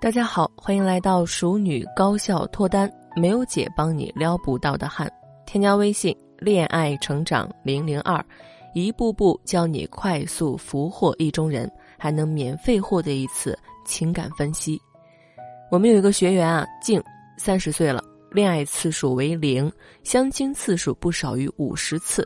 大家好，欢迎来到熟女高效脱单，没有姐帮你撩不到的汉。添加微信“恋爱成长零零二”，一步步教你快速俘获意中人，还能免费获得一次情感分析。我们有一个学员啊，静，三十岁了，恋爱次数为零，相亲次数不少于五十次，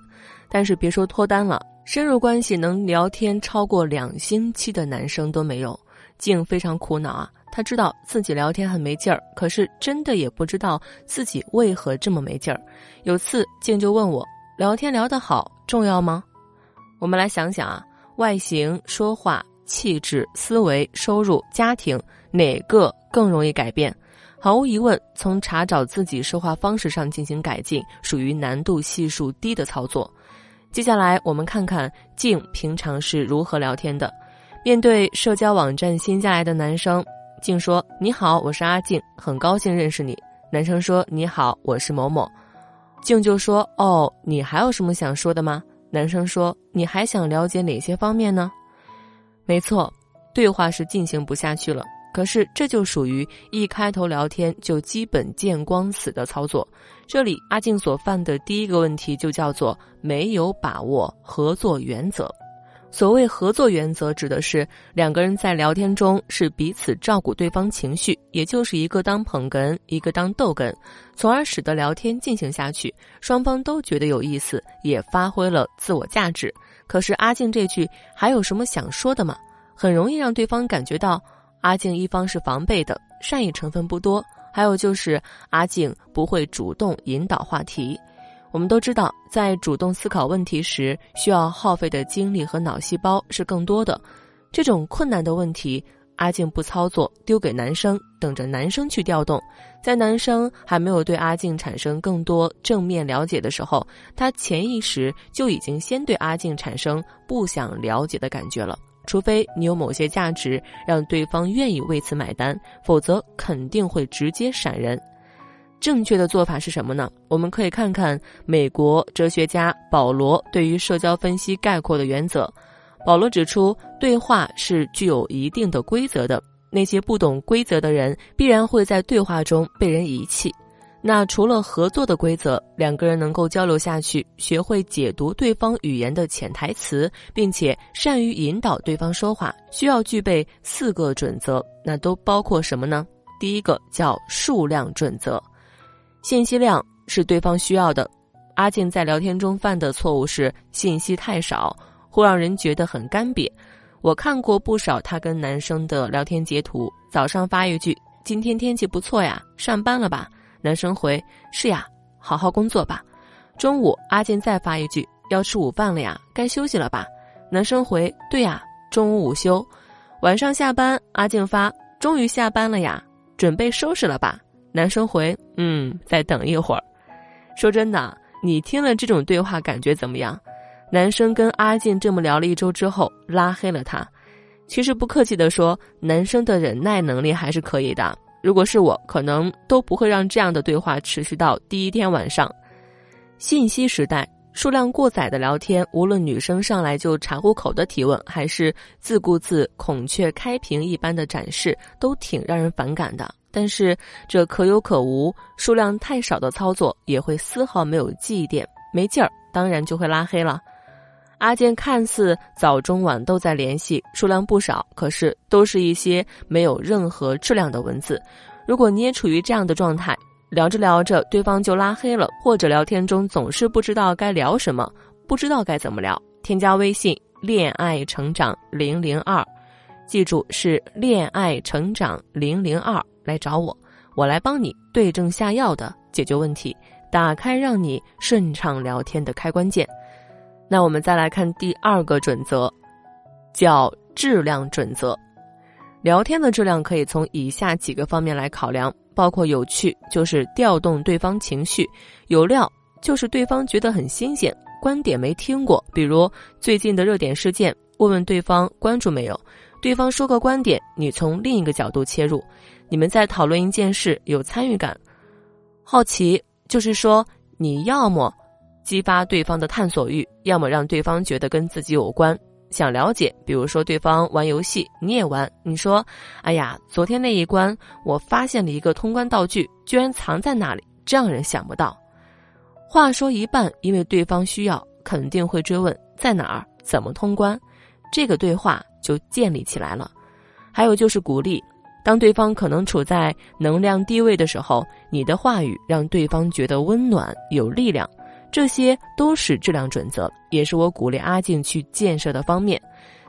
但是别说脱单了，深入关系能聊天超过两星期的男生都没有。静非常苦恼啊。他知道自己聊天很没劲儿，可是真的也不知道自己为何这么没劲儿。有次静就问我：“聊天聊得好重要吗？”我们来想想啊，外形、说话、气质、思维、收入、家庭，哪个更容易改变？毫无疑问，从查找自己说话方式上进行改进，属于难度系数低的操作。接下来我们看看静平常是如何聊天的。面对社交网站新加来的男生。静说：“你好，我是阿静，很高兴认识你。”男生说：“你好，我是某某。”静就说：“哦，你还有什么想说的吗？”男生说：“你还想了解哪些方面呢？”没错，对话是进行不下去了。可是这就属于一开头聊天就基本见光死的操作。这里阿静所犯的第一个问题就叫做没有把握合作原则。所谓合作原则，指的是两个人在聊天中是彼此照顾对方情绪，也就是一个当捧哏，一个当逗哏，从而使得聊天进行下去，双方都觉得有意思，也发挥了自我价值。可是阿静这句还有什么想说的吗？很容易让对方感觉到阿静一方是防备的，善意成分不多，还有就是阿静不会主动引导话题。我们都知道，在主动思考问题时，需要耗费的精力和脑细胞是更多的。这种困难的问题，阿静不操作，丢给男生，等着男生去调动。在男生还没有对阿静产生更多正面了解的时候，他潜意识就已经先对阿静产生不想了解的感觉了。除非你有某些价值，让对方愿意为此买单，否则肯定会直接闪人。正确的做法是什么呢？我们可以看看美国哲学家保罗对于社交分析概括的原则。保罗指出，对话是具有一定的规则的。那些不懂规则的人，必然会在对话中被人遗弃。那除了合作的规则，两个人能够交流下去，学会解读对方语言的潜台词，并且善于引导对方说话，需要具备四个准则。那都包括什么呢？第一个叫数量准则。信息量是对方需要的。阿静在聊天中犯的错误是信息太少，会让人觉得很干瘪。我看过不少她跟男生的聊天截图，早上发一句“今天天气不错呀，上班了吧？”男生回“是呀，好好工作吧。”中午阿静再发一句“要吃午饭了呀，该休息了吧？”男生回“对呀，中午午休。”晚上下班，阿静发“终于下班了呀，准备收拾了吧？”男生回：“嗯，再等一会儿。”说真的，你听了这种对话感觉怎么样？男生跟阿静这么聊了一周之后，拉黑了他。其实不客气的说，男生的忍耐能力还是可以的。如果是我，可能都不会让这样的对话持续到第一天晚上。信息时代，数量过载的聊天，无论女生上来就茶壶口的提问，还是自顾自孔雀开屏一般的展示，都挺让人反感的。但是这可有可无，数量太少的操作也会丝毫没有记忆点，没劲儿，当然就会拉黑了。阿健看似早中晚都在联系，数量不少，可是都是一些没有任何质量的文字。如果你也处于这样的状态，聊着聊着对方就拉黑了，或者聊天中总是不知道该聊什么，不知道该怎么聊，添加微信“恋爱成长零零二”，记住是“恋爱成长零零二”。来找我，我来帮你对症下药的解决问题，打开让你顺畅聊天的开关键。那我们再来看第二个准则，叫质量准则。聊天的质量可以从以下几个方面来考量，包括有趣，就是调动对方情绪；有料，就是对方觉得很新鲜，观点没听过，比如最近的热点事件，问问对方关注没有。对方说个观点，你从另一个角度切入。你们在讨论一件事，有参与感，好奇就是说，你要么激发对方的探索欲，要么让对方觉得跟自己有关。想了解，比如说对方玩游戏，你也玩，你说：“哎呀，昨天那一关我发现了一个通关道具，居然藏在那里，这样人想不到。”话说一半，因为对方需要，肯定会追问在哪儿，怎么通关，这个对话就建立起来了。还有就是鼓励，当对方可能处在能量低位的时候，你的话语让对方觉得温暖有力量，这些都是质量准则，也是我鼓励阿静去建设的方面。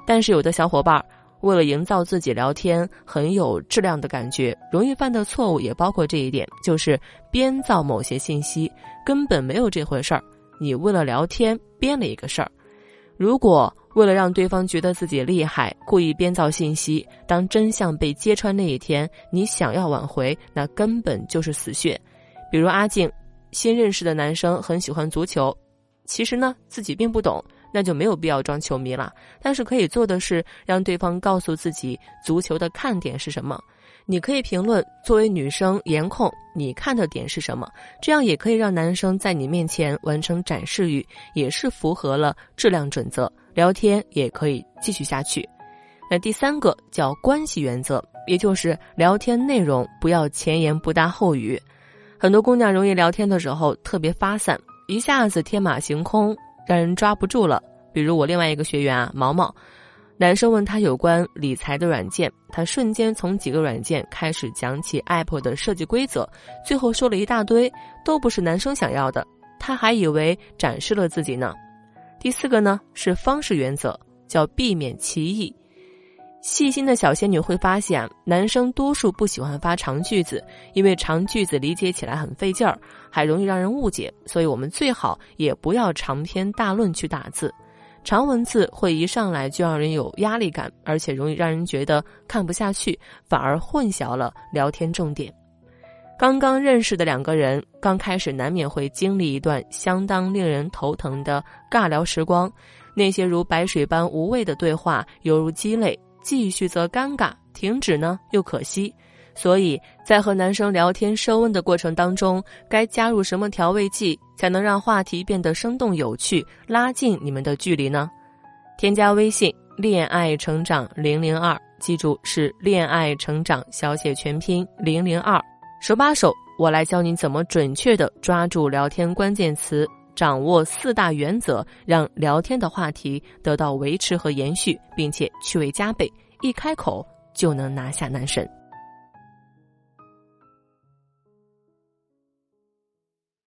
但是有的小伙伴。为了营造自己聊天很有质量的感觉，容易犯的错误也包括这一点，就是编造某些信息，根本没有这回事儿。你为了聊天编了一个事儿，如果为了让对方觉得自己厉害，故意编造信息，当真相被揭穿那一天，你想要挽回，那根本就是死穴。比如阿静，新认识的男生很喜欢足球，其实呢自己并不懂。那就没有必要装球迷了。但是可以做的是，让对方告诉自己足球的看点是什么。你可以评论，作为女生颜控，你看的点是什么？这样也可以让男生在你面前完成展示欲，也是符合了质量准则。聊天也可以继续下去。那第三个叫关系原则，也就是聊天内容不要前言不搭后语。很多姑娘容易聊天的时候特别发散，一下子天马行空。让人抓不住了。比如我另外一个学员啊，毛毛，男生问他有关理财的软件，他瞬间从几个软件开始讲起 App 的设计规则，最后说了一大堆，都不是男生想要的，他还以为展示了自己呢。第四个呢是方式原则，叫避免歧义。细心的小仙女会发现，男生多数不喜欢发长句子，因为长句子理解起来很费劲儿，还容易让人误解。所以我们最好也不要长篇大论去打字，长文字会一上来就让人有压力感，而且容易让人觉得看不下去，反而混淆了聊天重点。刚刚认识的两个人，刚开始难免会经历一段相当令人头疼的尬聊时光，那些如白水般无味的对话，犹如鸡肋。继续则尴尬，停止呢又可惜，所以在和男生聊天升温的过程当中，该加入什么调味剂才能让话题变得生动有趣，拉近你们的距离呢？添加微信“恋爱成长零零二”，记住是“恋爱成长”小写全拼零零二，手把手我来教你怎么准确的抓住聊天关键词。掌握四大原则，让聊天的话题得到维持和延续，并且趣味加倍，一开口就能拿下男神。